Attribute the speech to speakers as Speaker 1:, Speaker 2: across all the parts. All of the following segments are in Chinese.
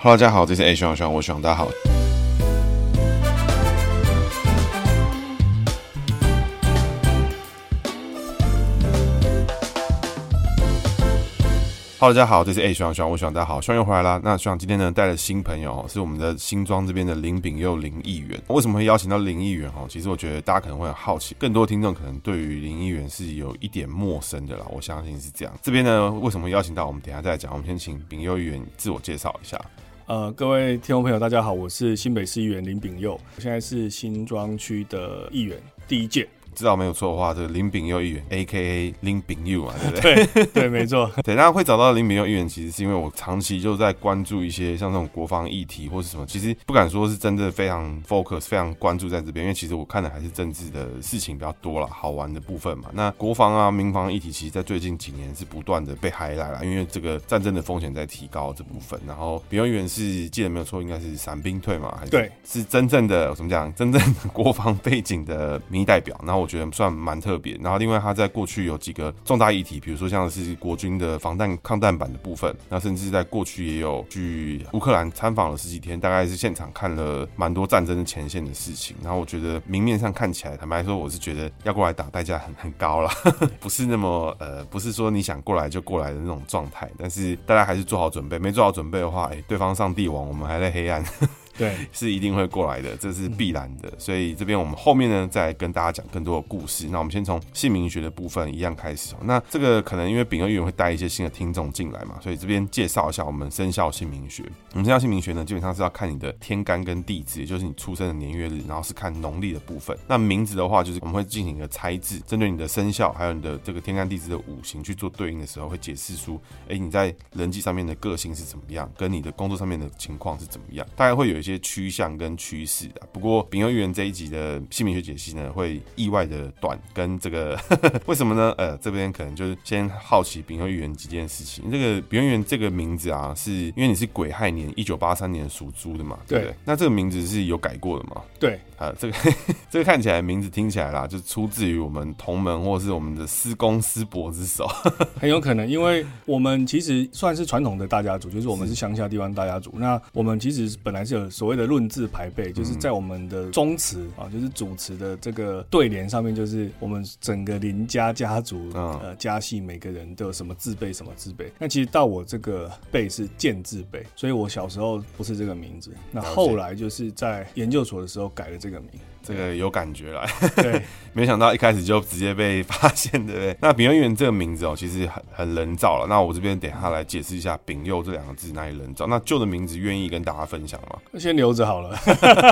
Speaker 1: Hello，大家好，这是 A 徐徐，我徐大家好。Hello，大家好，这是 A 徐徐，我徐大家好，徐又回来啦。那徐今天呢带了新朋友，是我们的新庄这边的林炳佑林议员。为什么会邀请到林议员？哈，其实我觉得大家可能会很好奇，更多听众可能对于林议员是有一点陌生的啦。我相信是这样。这边呢，为什么邀请到？我们等下再讲。我们先请炳佑议员自我介绍一下。
Speaker 2: 呃，各位听众朋友，大家好，我是新北市议员林炳佑，我现在是新庄区的议员，第一届。
Speaker 1: 知道没有错的话，这个林炳佑议员，A.K.A. 林炳佑啊，对不对？
Speaker 2: 对对，没错。
Speaker 1: 对，大家会找到林炳佑议员，其实是因为我长期就在关注一些像这种国防议题或是什么，其实不敢说是真的非常 focus、非常关注在这边，因为其实我看的还是政治的事情比较多了，好玩的部分嘛。那国防啊、民防议题，其实在最近几年是不断的被 highlight 啦，因为这个战争的风险在提高这部分。然后炳佑议员是记得没有错，应该是伞兵退嘛，还是
Speaker 2: 对，
Speaker 1: 是真正的怎么讲？真正的国防背景的民意代表。然后我觉得算蛮。特别，然后另外他在过去有几个重大议题，比如说像是国军的防弹抗弹板的部分，那甚至在过去也有去乌克兰参访了十几天，大概是现场看了蛮多战争的前线的事情。然后我觉得明面上看起来，坦白说，我是觉得要过来打代价很很高了，不是那么呃，不是说你想过来就过来的那种状态。但是大家还是做好准备，没做好准备的话，哎，对方上帝王，我们还在黑暗。
Speaker 2: 对，
Speaker 1: 是一定会过来的，这是必然的。所以这边我们后面呢，再跟大家讲更多的故事。那我们先从姓名学的部分一样开始。那这个可能因为炳佑议员会带一些新的听众进来嘛，所以这边介绍一下我们生肖姓名学。我们生肖姓名学呢，基本上是要看你的天干跟地支，也就是你出生的年月日，然后是看农历的部分。那名字的话，就是我们会进行一个猜字，针对你的生肖还有你的这个天干地支的五行去做对应的时候，会解释出，哎，你在人际上面的个性是怎么样，跟你的工作上面的情况是怎么样，大概会有一些趋向跟。趋势啊，不过炳佑议员这一集的姓名学解析呢，会意外的短，跟这个 为什么呢？呃，这边可能就是先好奇炳佑议员几件事情。这个炳佑议员这个名字啊，是因为你是癸亥年一九八三年属猪的嘛？对，对。那这个名字是有改过的吗？
Speaker 2: 对。
Speaker 1: 啊，这个 这个看起来名字听起来啦，就出自于我们同门或是我们的师公师伯之手，
Speaker 2: 很有可能，因为我们其实算是传统的大家族，就是我们是乡下地方大家族。那我们其实本来是有所谓的论字排辈，就是在我们的宗祠啊，就是主祠的这个对联上面，就是我们整个林家家族呃家系每个人都有什么字辈什么字辈。那其实到我这个辈是建字辈，所以我小时候不是这个名字，那后来就是在研究所的时候改了这个。这个名。
Speaker 1: 这个有感觉了，
Speaker 2: 对，
Speaker 1: 没想到一开始就直接被发现，对不对？那丙佑议员这个名字哦，其实很很人造了。那我这边等下来解释一下“丙佑”这两个字哪里人造。那旧的名字愿意跟大家分享吗？
Speaker 2: 先留着好了。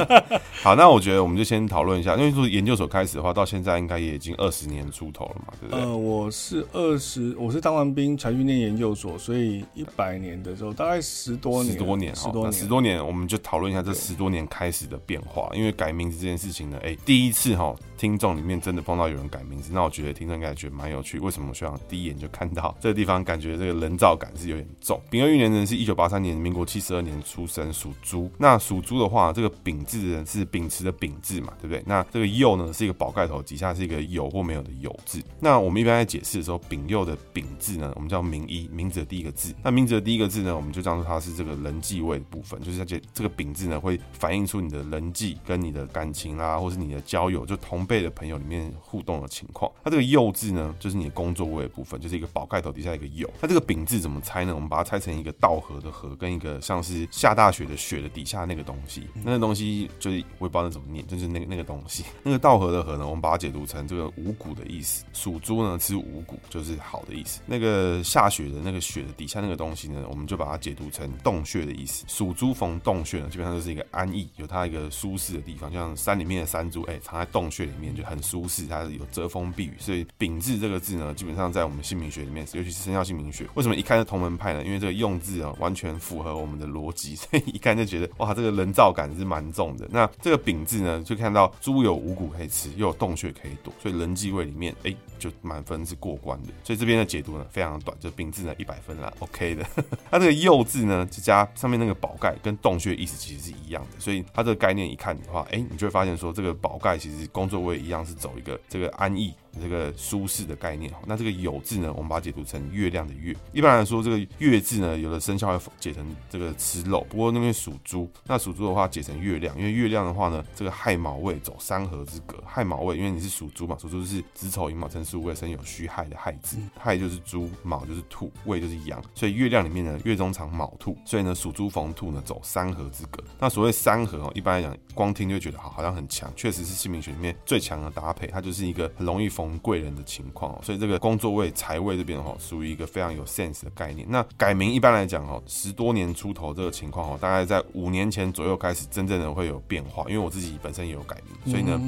Speaker 1: 好，那我觉得我们就先讨论一下，因为说研究所开始的话，到现在应该也已经二十年出头了嘛，对不对？
Speaker 2: 呃，我是二十，我是当完兵才去念研究所，所以一百年的时候大概十多年，
Speaker 1: 十多年，
Speaker 2: 十多年，
Speaker 1: 十多年，我们就讨论一下这十多年开始的变化。因为改名字这件事情呢，哎，第一次。哈，听众里面真的碰到有人改名字，那我觉得听众应该觉得蛮有趣。为什么我希望第一眼就看到这个地方，感觉这个人造感是有点重。丙二运年呢是一九八三年，民国七十二年出生，属猪。那属猪的话，这个丙字呢是秉持的秉字嘛，对不对？那这个佑呢是一个宝盖头，底下是一个有或没有的有字。那我们一般在解释的时候，丙佑的丙字呢，我们叫名一，名字的第一个字。那名字的第一个字呢，我们就当做它是这个人际位的部分，就是这这个丙字呢会反映出你的人际跟你的感情啦，或是你的交友。就同辈的朋友里面互动的情况，那这个佑字呢，就是你的工作位的部分，就是一个宝盖头底下一个佑。那这个丙字怎么猜呢？我们把它拆成一个稻禾的禾，跟一个像是下大雪的雪的底下那个东西，那个东西就是我也不知道那怎么念，就是那个那个东西。那个稻禾的禾呢，我们把它解读成这个五谷的意思。属猪呢吃五谷就是好的意思。那个下雪的那个雪的底下那个东西呢，我们就把它解读成洞穴的意思。属猪逢洞穴呢，基本上就是一个安逸，有它一个舒适的地方，像山里面的山猪，哎、欸，藏在。洞穴里面就很舒适，它是有遮风避雨，所以丙字这个字呢，基本上在我们姓名学里面，尤其是生肖姓名学，为什么一看是同门派呢？因为这个用字啊，完全符合我们的逻辑，所以一看就觉得哇，这个人造感是蛮重的。那这个丙字呢，就看到猪有五谷可以吃，又有洞穴可以躲，所以人际位里面，哎、欸，就满分是过关的。所以这边的解读呢，非常的短，就丙字呢一百分啦，OK 的。它这个幼字呢，就加上面那个宝盖跟洞穴意思其实是一样的，所以它这个概念一看的话，哎、欸，你就会发现说这个宝盖其实工作我也一样是走一个这个安逸。这个舒适的概念。那这个有字呢，我们把它解读成月亮的月。一般来说，这个月字呢，有的生肖会解成这个吃肉，不过那边属猪，那属猪的话解成月亮，因为月亮的话呢，这个亥卯未走三合之格。亥卯未，因为你是属猪嘛，属猪是子丑寅卯辰巳午未申酉戌亥的亥字，亥就是猪，卯就是兔，未就是羊，所以月亮里面呢，月中藏卯兔，所以呢，属猪逢兔呢，走三合之格。那所谓三合哦，一般来讲，光听就会觉得好，好像很强，确实是姓名学里面最强的搭配，它就是一个很容易逢贵人的情况。所以这个工作位、财位这边哈，属于一个非常有 sense 的概念。那改名一般来讲哈，十多年出头这个情况哈，大概在五年前左右开始真正的会有变化，因为我自己本身也有改名，所以呢，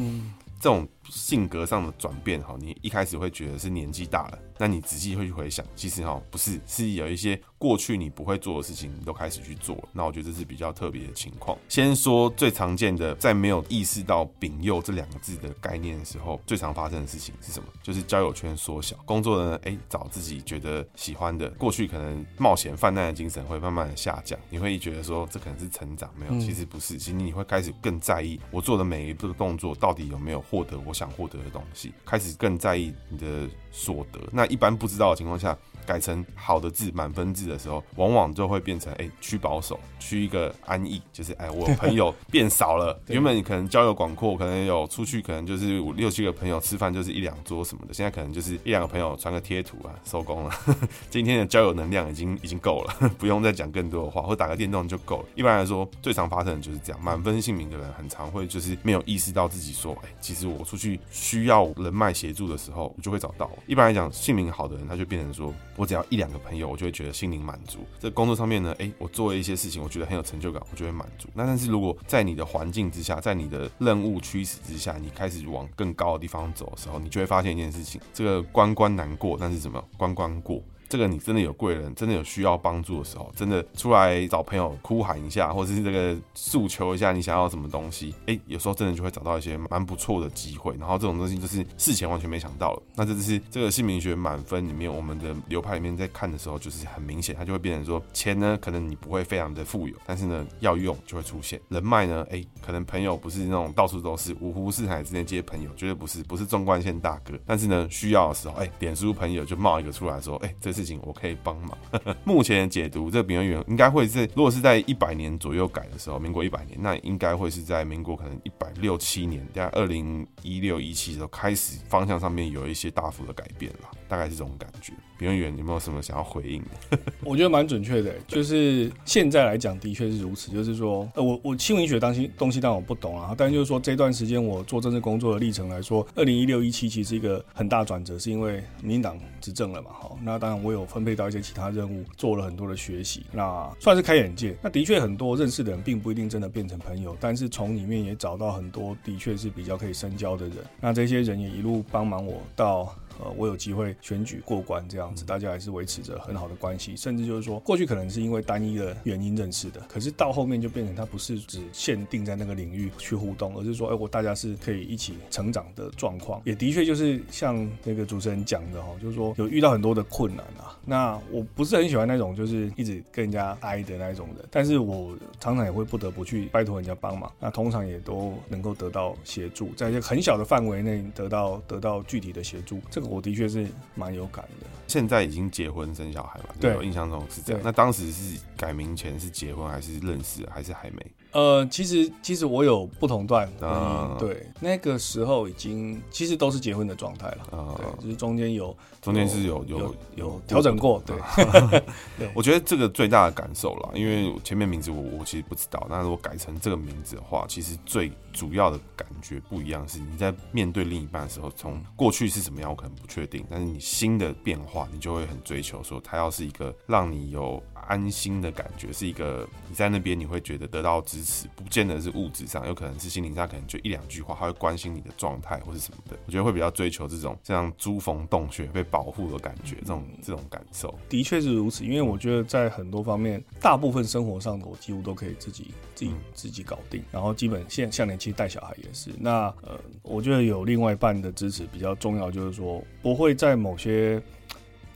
Speaker 1: 这种性格上的转变哈，你一开始会觉得是年纪大了。那你仔细会去回想，其实哈不是，是有一些过去你不会做的事情，你都开始去做。那我觉得这是比较特别的情况。先说最常见的，在没有意识到“丙幼”这两个字的概念的时候，最常发生的事情是什么？就是交友圈缩小，工作的呢，哎，找自己觉得喜欢的。过去可能冒险犯难的精神会慢慢的下降，你会觉得说这可能是成长，没有，其实不是。其实你会开始更在意我做的每一步的动作到底有没有获得我想获得的东西，开始更在意你的所得。那一般不知道的情况下，改成好的字满分字的时候，往往就会变成哎趋保守，趋一个安逸，就是哎我 朋友变少了，原本你可能交友广阔，可能有出去，可能就是五六七个朋友吃饭就是一两桌什么的，现在可能就是一两个朋友传个贴图啊，收工了。今天的交友能量已经已经够了，不用再讲更多的话，或打个电动就够了。一般来说，最常发生的就是这样，满分姓名的人很常会就是没有意识到自己说，哎，其实我出去需要人脉协助的时候，我就会找到。一般来讲，姓名好的人他就变成说。我只要一两个朋友，我就会觉得心灵满足。这工作上面呢，哎，我做了一些事情，我觉得很有成就感，我就会满足。那但是如果在你的环境之下，在你的任务驱使之下，你开始往更高的地方走的时候，你就会发现一件事情：这个关关难过，但是什么？关关过。这个你真的有贵人，真的有需要帮助的时候，真的出来找朋友哭喊一下，或者是这个诉求一下你想要什么东西，哎，有时候真的就会找到一些蛮不错的机会。然后这种东西就是事前完全没想到了。那这就是这个姓名学满分里面，我们的流派里面在看的时候，就是很明显，它就会变成说，钱呢可能你不会非常的富有，但是呢要用就会出现人脉呢，哎，可能朋友不是那种到处都是五湖四海之间接朋友，绝对不是，不是纵贯线大哥。但是呢需要的时候，哎，脸书朋友就冒一个出来说，哎，这事情我可以帮忙。目前的解读，这个丙酉元应该会是，如果是在一百年左右改的时候，民国一百年，那应该会是在民国可能一百六七年，在二零一六一七的时候开始方向上面有一些大幅的改变了，大概是这种感觉。丙酉元有没有什么想要回应的？
Speaker 2: 我觉得蛮准确的，就是现在来讲的确是如此。就是说，呃，我我新闻学当心东西当然我不懂啊，但就是说这段时间我做政治工作的历程来说，二零一六一七其实是一个很大转折，是因为民进党执政了嘛，好，那当然我有分配到一些其他任务，做了很多的学习，那算是开眼界。那的确很多认识的人并不一定真的变成朋友，但是从里面也找到很多的确是比较可以深交的人，那这些人也一路帮忙我到。呃，我有机会选举过关这样子，大家还是维持着很好的关系，甚至就是说，过去可能是因为单一的原因认识的，可是到后面就变成他不是只限定在那个领域去互动，而是说，哎，我大家是可以一起成长的状况，也的确就是像那个主持人讲的哈，就是说有遇到很多的困难啊。那我不是很喜欢那种就是一直跟人家挨的那种人，但是我常常也会不得不去拜托人家帮忙，那通常也都能够得到协助，在一些很小的范围内得到得到具体的协助，这个。我的确是蛮有感的。
Speaker 1: 现在已经结婚生小孩了，对，我印象中是这样。那当时是改名前是结婚还是认识还是还没？
Speaker 2: 呃，其实其实我有不同段婚姻，对，那个时候已经其实都是结婚的状态了，啊，对，就是中间有
Speaker 1: 中间是有有
Speaker 2: 有调整过，对。
Speaker 1: 我觉得这个最大的感受了，因为前面名字我我其实不知道，但是我改成这个名字的话，其实最主要的感觉不一样，是你在面对另一半的时候，从过去是什么样，我可能不确定，但是你新的变化，你就会很追求说，他要是一个让你有。安心的感觉是一个，你在那边你会觉得得到支持，不见得是物质上，有可能是心灵上，可能就一两句话，他会关心你的状态或是什么的。我觉得会比较追求这种像猪逢洞穴被保护的感觉，这种这种感受。
Speaker 2: 的确是如此，因为我觉得在很多方面，大部分生活上的我几乎都可以自己自己自己搞定，然后基本现像年期带小孩也是。那呃，我觉得有另外一半的支持比较重要，就是说不会在某些。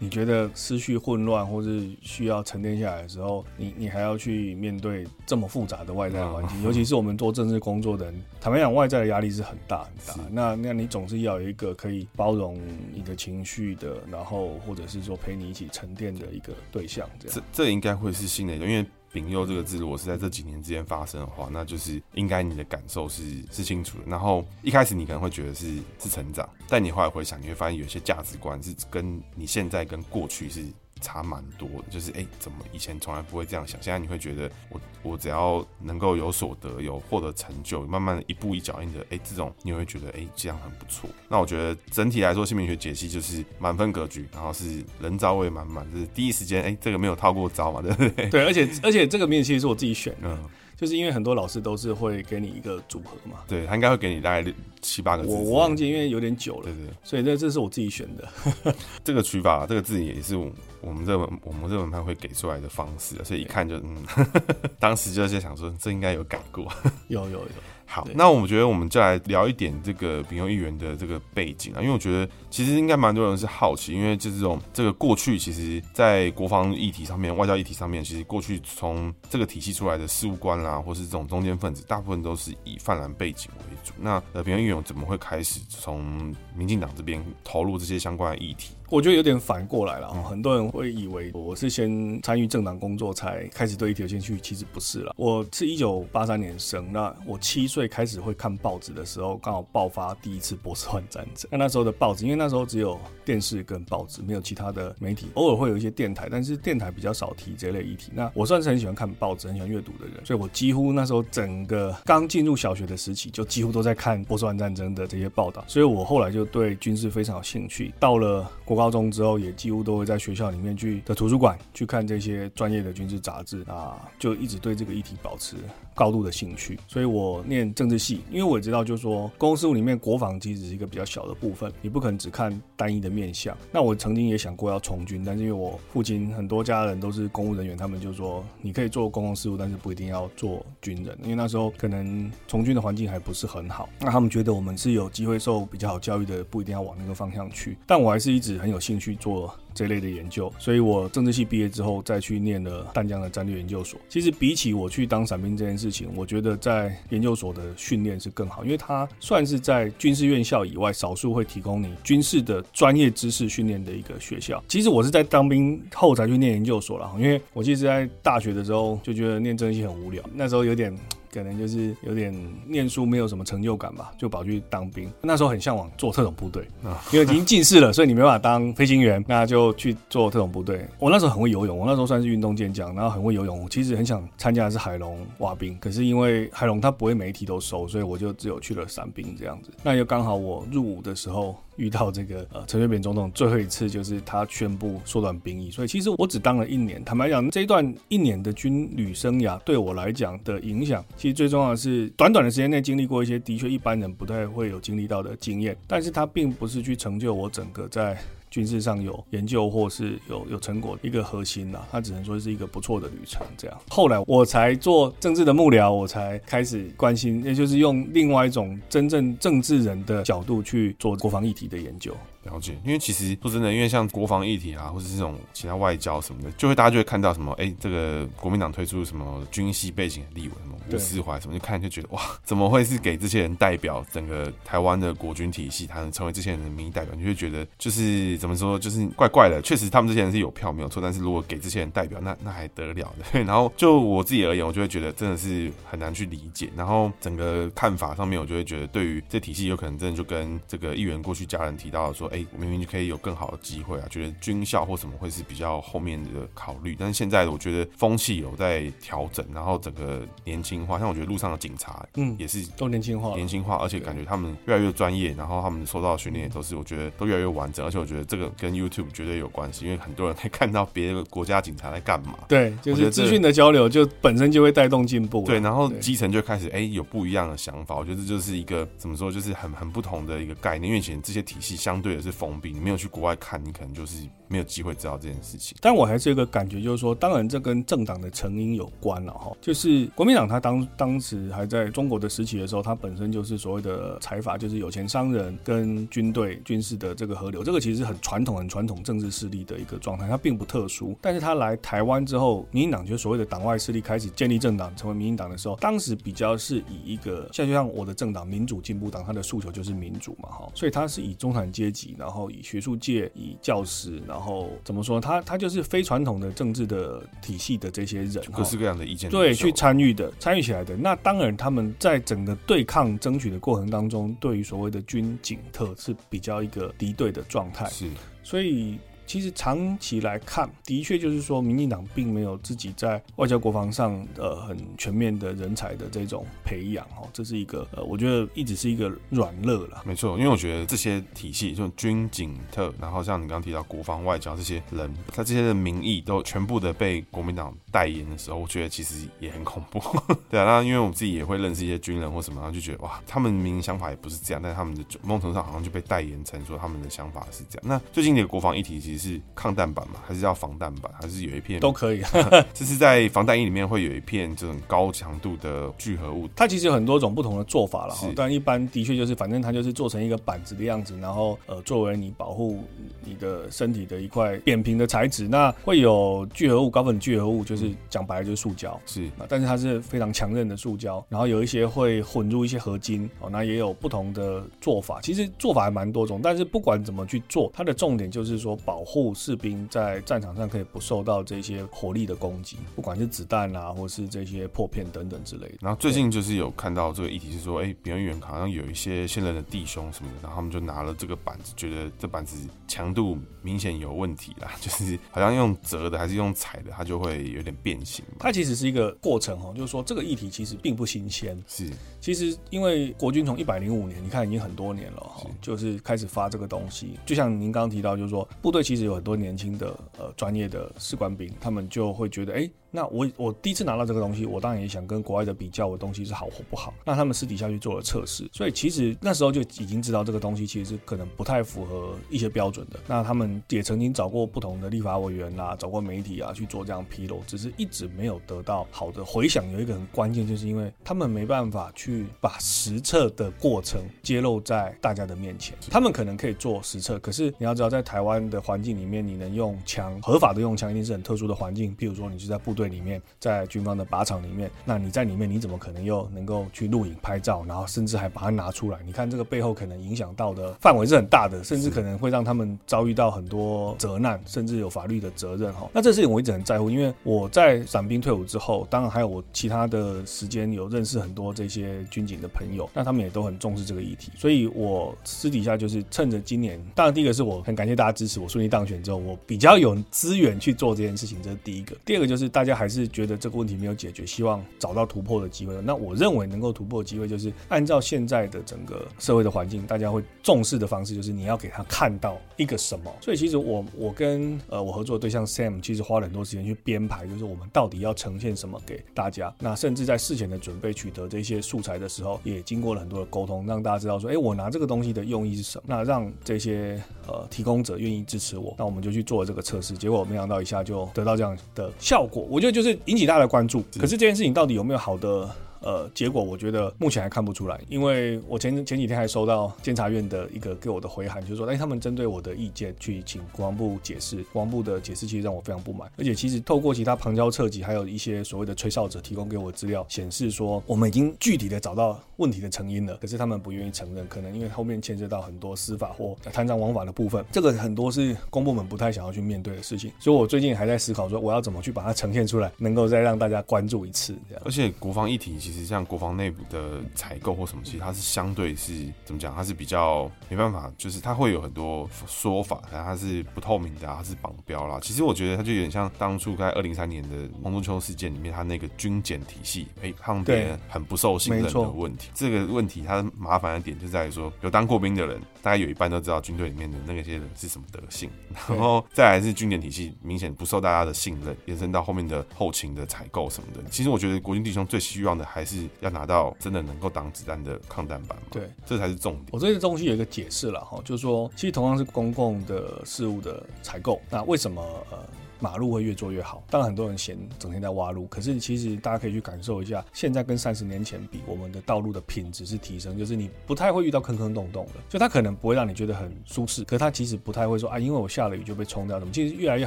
Speaker 2: 你觉得思绪混乱或是需要沉淀下来的时候，你你还要去面对这么复杂的外在环境，尤其是我们做政治工作的人，坦白讲，外在的压力是很大很大。那那你总是要有一个可以包容你的情绪的，然后或者是说陪你一起沉淀的一个对象，这样。
Speaker 1: 这这应该会是新的，因为。丙祐这个字，如果是在这几年之间发生的话，那就是应该你的感受是是清楚的。然后一开始你可能会觉得是是成长，但你后来回想，你会发现有些价值观是跟你现在跟过去是。差蛮多的，就是哎、欸，怎么以前从来不会这样想？现在你会觉得我我只要能够有所得，有获得成就，慢慢的一步一脚印的，哎、欸，这种你会觉得哎、欸，这样很不错。那我觉得整体来说，姓名学解析就是满分格局，然后是人招位满满，就是第一时间哎、欸，这个没有套过招嘛，对不对？
Speaker 2: 对，而且而且这个面其实是我自己选的。嗯就是因为很多老师都是会给你一个组合嘛，
Speaker 1: 对，他应该会给你大概六七八个字。
Speaker 2: 我我忘记，因为有点久了，
Speaker 1: 对对，对。
Speaker 2: 所以这这是我自己选的。
Speaker 1: 这个取法，这个字也是我我们这本我们这本派会给出来的方式，所以一看就嗯，当时就在想说，这应该有改过。
Speaker 2: 有有有。
Speaker 1: 好，那我们觉得我们就来聊一点这个平庸议员的这个背景啊，因为我觉得其实应该蛮多人是好奇，因为就这种这个过去，其实在国防议题上面、外交议题上面，其实过去从这个体系出来的事务官啦，或是这种中间分子，大部分都是以泛蓝背景为主。那呃，平庸议员怎么会开始从民进党这边投入这些相关的议题？
Speaker 2: 我觉得有点反过来了，很多人会以为我是先参与政党工作才开始对议题有兴趣，其实不是了。我是一九八三年生，那我七岁开始会看报纸的时候，刚好爆发第一次波斯湾战争。那那时候的报纸，因为那时候只有电视跟报纸，没有其他的媒体，偶尔会有一些电台，但是电台比较少提这类议题。那我算是很喜欢看报纸、很喜欢阅读的人，所以我几乎那时候整个刚进入小学的时期，就几乎都在看波斯湾战争的这些报道，所以我后来就对军事非常有兴趣。到了国高高中之后，也几乎都会在学校里面去的图书馆去看这些专业的军事杂志啊，就一直对这个议题保持高度的兴趣。所以我念政治系，因为我也知道，就是说公共事务里面国防其实是一个比较小的部分，你不可能只看单一的面向。那我曾经也想过要从军，但是因为我父亲很多家人都是公务人员，他们就说你可以做公共事务，但是不一定要做军人，因为那时候可能从军的环境还不是很好。那他们觉得我们是有机会受比较好教育的，不一定要往那个方向去。但我还是一直 很有兴趣。做这类的研究，所以我政治系毕业之后再去念了淡江的战略研究所。其实比起我去当伞兵这件事情，我觉得在研究所的训练是更好，因为它算是在军事院校以外少数会提供你军事的专业知识训练的一个学校。其实我是在当兵后才去念研究所了，因为我其实在大学的时候就觉得念政治系很无聊，那时候有点。可能就是有点念书没有什么成就感吧，就跑去当兵。那时候很向往做特种部队，因为已经近视了，所以你没办法当飞行员，那就去做特种部队。我那时候很会游泳，我那时候算是运动健将，然后很会游泳。我其实很想参加的是海龙蛙兵，可是因为海龙他不会每一题都收，所以我就只有去了伞兵这样子。那又刚好我入伍的时候。遇到这个呃陈水扁总统最后一次，就是他宣布缩短兵役，所以其实我只当了一年。坦白讲，这段一年的军旅生涯对我来讲的影响，其实最重要的是短短的时间内经历过一些的确一般人不太会有经历到的经验，但是它并不是去成就我整个在。军事上有研究或是有有成果，一个核心啦，它只能说是一个不错的旅程。这样，后来我才做政治的幕僚，我才开始关心，也就是用另外一种真正政治人的角度去做国防议题的研究。
Speaker 1: 了解，因为其实说真的，因为像国防议题啊，或者是这种其他外交什么的，就会大家就会看到什么，哎、欸，这个国民党推出什么军系背景的立委，什么吴思怀什么，就看就觉得哇，怎么会是给这些人代表整个台湾的国军体系，他能成为这些人的民意代表？你就会觉得就是怎么说，就是怪怪的。确实，他们这些人是有票没有错，但是如果给这些人代表，那那还得了的？然后就我自己而言，我就会觉得真的是很难去理解。然后整个看法上面，我就会觉得，对于这体系，有可能真的就跟这个议员过去家人提到的说，哎、欸，明明就可以。有更好的机会啊，觉得军校或什么会是比较后面的考虑，但是现在我觉得风气有在调整，然后整个年轻化，像我觉得路上的警察，嗯，也是
Speaker 2: 都年轻化，
Speaker 1: 年轻化，而且感觉他们越来越专业，然后他们受到的训练也都是我觉得都越来越完整，而且我觉得这个跟 YouTube 绝对有关系，因为很多人可以看到别的国家警察在干嘛，
Speaker 2: 对，就是资讯的交流就本身就会带动进步，
Speaker 1: 对，然后基层就开始哎、欸、有不一样的想法，我觉得这就是一个怎么说，就是很很不同的一个概念，因为以前这些体系相对的是封闭，你没有去国外看，你可能就是。没有机会知道这件事情。
Speaker 2: 但我还是有一个感觉，就是说，当然这跟政党的成因有关了哈。就是国民党他当当时还在中国的时期的时候，他本身就是所谓的财阀，就是有钱商人跟军队军事的这个河流，这个其实很传统、很传统政治势力的一个状态，它并不特殊。但是他来台湾之后，民进党就所谓的党外势力开始建立政党，成为民进党的时候，当时比较是以一个像就像我的政党民主进步党，它的诉求就是民主嘛哈，所以它是以中产阶级，然后以学术界、以教师，然后怎么说，他他就是非传统的政治的体系的这些人，
Speaker 1: 各式各样的意见
Speaker 2: 对去参与的，参与起来的。那当然他们在整个对抗争取的过程当中，对于所谓的军警特是比较一个敌对的状态，
Speaker 1: 是，
Speaker 2: 所以。其实长期来看，的确就是说，民进党并没有自己在外交国防上呃很全面的人才的这种培养哦，这是一个呃，我觉得一直是一个软肋了。
Speaker 1: 没错，因为我觉得这些体系，就军警特，然后像你刚刚提到国防外交这些人，他这些的名义都全部的被国民党代言的时候，我觉得其实也很恐怖。对啊，那因为我们自己也会认识一些军人或什么，然后就觉得哇，他们明明想法也不是这样，但是他们的某种程度上好像就被代言成说他们的想法是这样。那最近的国防议题其实。是抗弹板嘛，还是要防弹板，还是有一片
Speaker 2: 都可以？
Speaker 1: 这是在防弹衣里面会有一片这种高强度的聚合物。
Speaker 2: 它其实有很多种不同的做法了，但一般的确就是，反正它就是做成一个板子的样子，然后呃，作为你保护你的身体的一块扁平的材质。那会有聚合物，高分子聚合物，就是讲白了就是塑胶，
Speaker 1: 是
Speaker 2: 啊，但是它是非常强韧的塑胶。然后有一些会混入一些合金哦，那也有不同的做法。其实做法还蛮多种，但是不管怎么去做，它的重点就是说保护士兵在战场上可以不受到这些火力的攻击，不管是子弹啊，或是这些破片等等之类的。
Speaker 1: 然后最近就是有看到这个议题是说，哎，别人远好像有一些现任的弟兄什么的，然后他们就拿了这个板子，觉得这板子强度明显有问题啦，就是好像用折的还是用踩的，它就会有点变形。
Speaker 2: 它其实是一个过程哦，就是说这个议题其实并不新鲜。
Speaker 1: 是，
Speaker 2: 其实因为国军从一百零五年，你看已经很多年了哈，就是开始发这个东西。就像您刚刚提到，就是说部队其实有很多年轻的呃专业的士官兵，他们就会觉得，哎、那我我第一次拿到这个东西，我当然也想跟国外的比较，我东西是好或不好。那他们私底下去做了测试，所以其实那时候就已经知道这个东西其实是可能不太符合一些标准的。那他们也曾经找过不同的立法委员啊，找过媒体啊去做这样披露，只是一直没有得到好的回响。有一个很关键，就是因为他们没办法去把实测的过程揭露在大家的面前。他们可能可以做实测，可是你要知道，在台湾的环境里面，你能用枪，合法的用枪，一定是很特殊的环境。譬如说，你是在部队里面，在军方的靶场里面，那你在里面，你怎么可能又能够去录影、拍照，然后甚至还把它拿出来？你看这个背后可能影响到的范围是很大的，甚至可能会让他们遭遇到很多责难，甚至有法律的责任。哈，那这事情我一直很在乎，因为我在伞兵退伍之后，当然还有我其他的时间有认识很多这些军警的朋友，那他们也都很重视这个议题，所以我私底下就是趁着今年，当然第一个是我很感谢大家支持我顺利当选之后，我比较有资源去做这件事情，这是第一个。第二个就是大家还是觉得这个问题没有解决，希望找到突破的机会。那我认为能够突破的机会，就是按照现在的整个社会的环境，大家会重视的方式，就是你要给他看到一个什么。所以其实我我跟呃我合作对象 Sam 其实花了很多时间去编排，就是我们到底要呈现什么给大家。那甚至在事前的准备、取得这些素材的时候，也经过了很多的沟通，让大家知道说，哎，我拿这个东西的用意是什么。那让这些呃提供者愿意支持我，那我们就去做这个测试。结果没想到一下就得到这样的效果，我觉得就是引起大家的关注。可是这件事情到底有没有好的？呃，结果我觉得目前还看不出来，因为我前前几天还收到。监察院的一个给我的回函，就是说，哎，他们针对我的意见去请国防部解释，国防部的解释其实让我非常不满，而且其实透过其他旁敲侧击，还有一些所谓的吹哨者提供给我的资料，显示说我们已经具体的找到问题的成因了，可是他们不愿意承认，可能因为后面牵涉到很多司法或贪赃枉法的部分，这个很多是公部门不太想要去面对的事情，所以我最近还在思考说，我要怎么去把它呈现出来，能够再让大家关注一次，这样。
Speaker 1: 而且国防议题其实像国防内部。的采购或什么，其实它是相对是怎么讲？它是比较没办法，就是它会有很多说法，然后它是不透明的，它是绑标啦。其实我觉得它就有点像当初在二零三年的洪仲秋事件里面，它那个军检体系，哎，让别人很不受信任的问题。这个问题它麻烦的点就在于说，有当过兵的人，大概有一半都知道军队里面的那些人是什么德性，然后再来是军检体系明显不受大家的信任，延伸到后面的后勤的采购什么的。其实我觉得国军弟兄最希望的还还是要拿到真的能够挡子弹的抗弹板嘛？
Speaker 2: 对，
Speaker 1: 这才是重点。
Speaker 2: 我这些东西有一个解释了哈，就是说，其实同样是公共的事物的采购，那为什么呃？马路会越做越好，当然很多人嫌整天在挖路，可是其实大家可以去感受一下，现在跟三十年前比，我们的道路的品质是提升，就是你不太会遇到坑坑洞洞的，就它可能不会让你觉得很舒适，可是它其实不太会说啊，因为我下了雨就被冲掉什么，其实越来越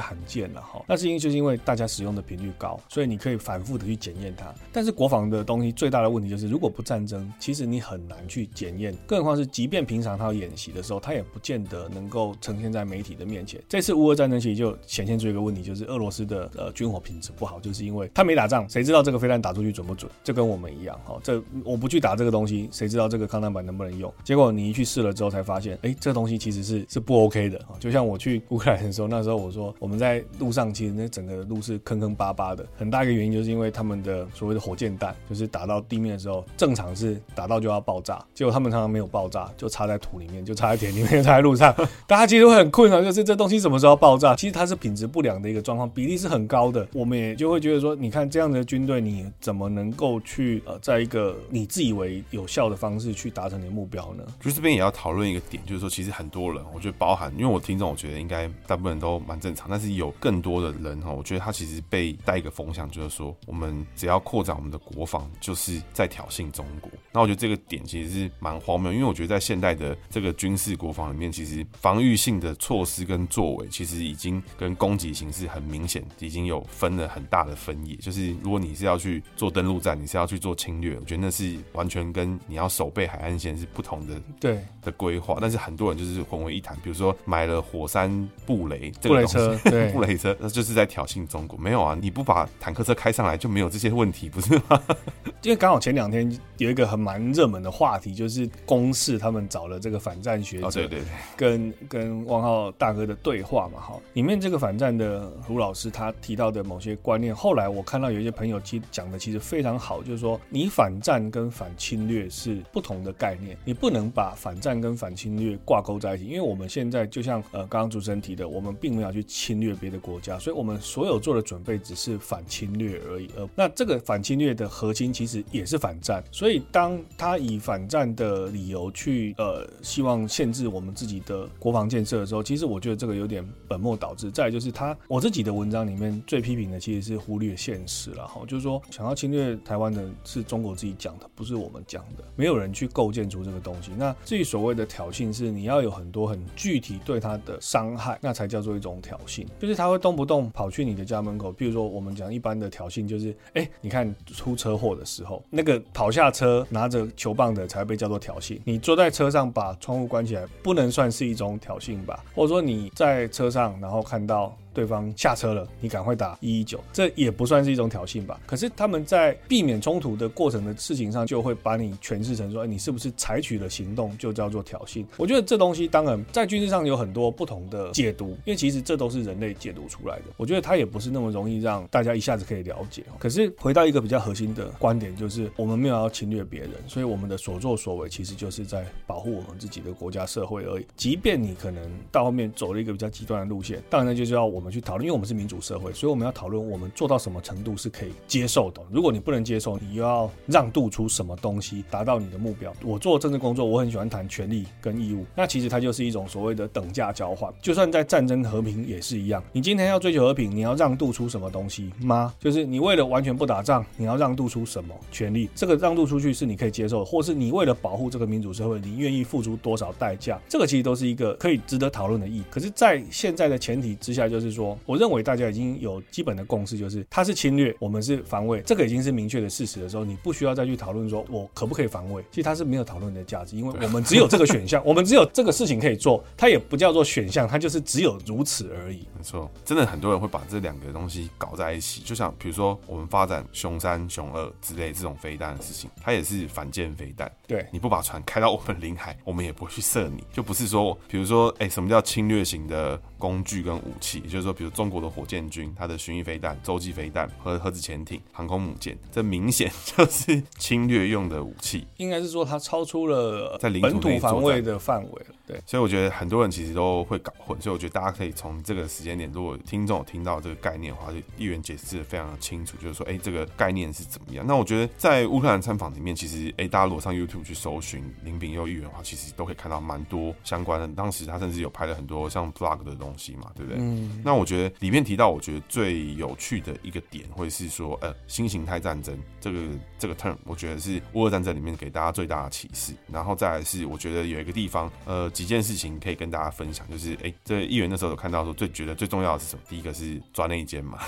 Speaker 2: 罕见了哈。那是因为就是因为大家使用的频率高，所以你可以反复的去检验它。但是国防的东西最大的问题就是，如果不战争，其实你很难去检验，更何况是即便平常他要演习的时候，他也不见得能够呈现在媒体的面前。这次乌俄战争其实就显现出一个问题，就是俄罗斯的。呃，军火品质不好，就是因为他没打仗，谁知道这个飞弹打出去准不准？就跟我们一样，哈，这我不去打这个东西，谁知道这个抗弹板能不能用？结果你一去试了之后，才发现，哎，这东西其实是是不 OK 的。就像我去乌克兰的时候，那时候我说我们在路上，其实那整个路是坑坑巴巴的，很大一个原因就是因为他们的所谓的火箭弹，就是打到地面的时候，正常是打到就要爆炸，结果他们常常没有爆炸，就插在土里面，就插在田里面，插在路上，大家其实会很困扰，就是这东西什么时候爆炸？其实它是品质不良的一的状况，比例是很。高的，我们也就会觉得说，你看这样的军队，你怎么能够去呃，在一个你自以为有效的方式去达成你的目标呢？
Speaker 1: 就这边也要讨论一个点，就是说，其实很多人，我觉得包含，因为我听众，我觉得应该大部分人都蛮正常，但是有更多的人哈，我觉得他其实被带一个风向，就是说，我们只要扩展我们的国防，就是在挑衅中国。那我觉得这个点其实是蛮荒谬，因为我觉得在现代的这个军事国防里面，其实防御性的措施跟作为，其实已经跟攻击形式很明显。已经有分了很大的分野，就是如果你是要去做登陆战，你是要去做侵略，我觉得那是完全跟你要守备海岸线是不同的
Speaker 2: 对
Speaker 1: 的规划。但是很多人就是混为一谈，比如说买了火山布雷这
Speaker 2: 个布雷车，对
Speaker 1: 布雷车，那就是在挑衅中国。没有啊，你不把坦克车开上来就没有这些问题，不是吗？
Speaker 2: 因为刚好前两天有一个很蛮热门的话题，就是公视他们找了这个反战学者，
Speaker 1: 对对对，
Speaker 2: 跟跟汪浩大哥的对话嘛，哈，里面这个反战的卢老师他。提到的某些观念，后来我看到有一些朋友其实讲的其实非常好，就是说你反战跟反侵略是不同的概念，你不能把反战跟反侵略挂钩在一起，因为我们现在就像呃刚刚主持人提的，我们并没有去侵略别的国家，所以我们所有做的准备只是反侵略而已。呃，那这个反侵略的核心其实也是反战，所以当他以反战的理由去呃希望限制我们自己的国防建设的时候，其实我觉得这个有点本末倒置。再就是他我自己的文章里面。最批评的其实是忽略现实了哈，就是说想要侵略台湾的是中国自己讲的，不是我们讲的，没有人去构建出这个东西。那至于所谓的挑衅，是你要有很多很具体对他的伤害，那才叫做一种挑衅。就是他会动不动跑去你的家门口，比如说我们讲一般的挑衅，就是哎、你看出车祸的时候，那个跑下车拿着球棒的才被叫做挑衅。你坐在车上把窗户关起来，不能算是一种挑衅吧？或者说你在车上然后看到。对方下车了，你赶快打一一九，这也不算是一种挑衅吧？可是他们在避免冲突的过程的事情上，就会把你诠释成说，哎，你是不是采取了行动就叫做挑衅？我觉得这东西当然在军事上有很多不同的解读，因为其实这都是人类解读出来的。我觉得它也不是那么容易让大家一下子可以了解。可是回到一个比较核心的观点，就是我们没有要侵略别人，所以我们的所作所为其实就是在保护我们自己的国家社会而已。即便你可能到后面走了一个比较极端的路线，当然就是要我们。去讨论，因为我们是民主社会，所以我们要讨论我们做到什么程度是可以接受的。如果你不能接受，你又要让渡出什么东西达到你的目标。我做政治工作，我很喜欢谈权利跟义务，那其实它就是一种所谓的等价交换。就算在战争和平也是一样，你今天要追求和平，你要让渡出什么东西吗？就是你为了完全不打仗，你要让渡出什么权利？这个让渡出去是你可以接受的，或是你为了保护这个民主社会，你愿意付出多少代价？这个其实都是一个可以值得讨论的意义。可是，在现在的前提之下，就是。说，我认为大家已经有基本的共识，就是他是侵略，我们是防卫，这个已经是明确的事实的时候，你不需要再去讨论说我可不可以防卫。其实它是没有讨论的价值，因为我们只有这个选项，我们只有这个事情可以做，它也不叫做选项，它就是只有如此而已。
Speaker 1: 没错，真的很多人会把这两个东西搞在一起，就像比如说我们发展熊三、熊二之类这种飞弹的事情，它也是反舰飞弹。
Speaker 2: 对，
Speaker 1: 你不把船开到 我们领海，我们也不会去射你，就不是说，比如说，哎，什么叫侵略型的？工具跟武器，也就是说，比如中国的火箭军，它的巡弋飞弹、洲际飞弹和核子潜艇、航空母舰，这明显就是侵略用的武器。
Speaker 2: 应该是说它超出了在领土防卫的范围了。对，
Speaker 1: 所以我觉得很多人其实都会搞混，所以我觉得大家可以从这个时间点，如果听众有听到这个概念的话，就议员解释的非常的清楚，就是说，哎，这个概念是怎么样？那我觉得在乌克兰参访里面，其实，哎，大家如果上 YouTube 去搜寻林炳佑议员的话，其实都可以看到蛮多相关的。当时他甚至有拍了很多像 Vlog 的东西嘛，对不对？嗯。那我觉得里面提到，我觉得最有趣的一个点，会是说，呃，新形态战争这个这个 term，我觉得是乌俄战争里面给大家最大的启示。然后再来是，我觉得有一个地方，呃，几件事情可以。跟大家分享，就是哎、欸，这议员那时候有看到说，最觉得最重要的是什么？第一个是抓内奸嘛，